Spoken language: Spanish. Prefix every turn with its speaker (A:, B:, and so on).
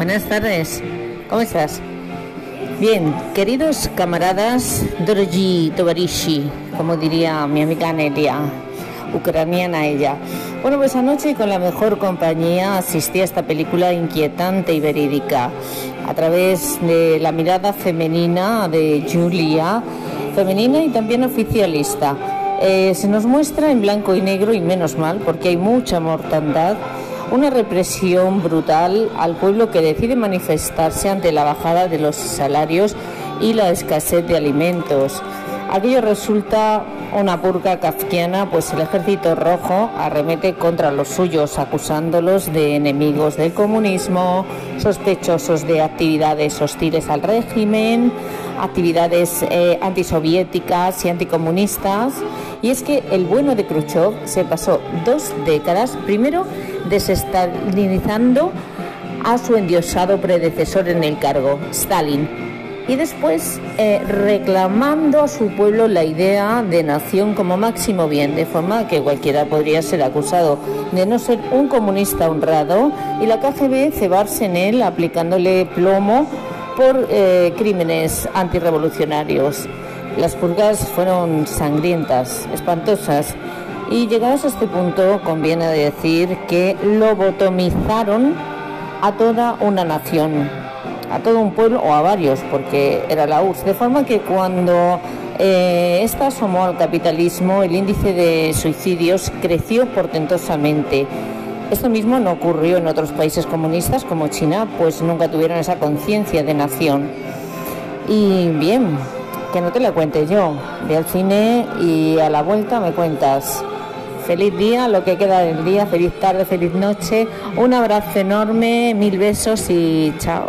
A: buenas tardes. ¿Cómo estás? Bien, queridos camaradas, Dorji Tovarishi, como diría mi amiga Nelia, ucraniana ella. Bueno, pues anoche con la mejor compañía asistí a esta película inquietante y verídica a través de la mirada femenina de Julia, femenina y también oficialista. Eh, se nos muestra en blanco y negro y menos mal porque hay mucha mortandad una represión brutal al pueblo que decide manifestarse ante la bajada de los salarios y la escasez de alimentos. Aquello resulta una purga kafkiana, pues el ejército rojo arremete contra los suyos, acusándolos de enemigos del comunismo, sospechosos de actividades hostiles al régimen, actividades eh, antisoviéticas y anticomunistas. Y es que el bueno de Khrushchev se pasó dos décadas, primero desestalinizando a su endiosado predecesor en el cargo, Stalin, y después eh, reclamando a su pueblo la idea de nación como máximo bien, de forma que cualquiera podría ser acusado de no ser un comunista honrado y la KGB cebarse en él aplicándole plomo por eh, crímenes antirrevolucionarios. Las purgas fueron sangrientas, espantosas, y llegados a este punto conviene decir que lobotomizaron a toda una nación, a todo un pueblo o a varios, porque era la URSS. De forma que cuando eh, esta asomó al capitalismo, el índice de suicidios creció portentosamente. Esto mismo no ocurrió en otros países comunistas como China, pues nunca tuvieron esa conciencia de nación. Y bien, que no te la cuente yo. Ve al cine y a la vuelta me cuentas. Feliz día, lo que queda del día, feliz tarde, feliz noche. Un abrazo enorme, mil besos y chao.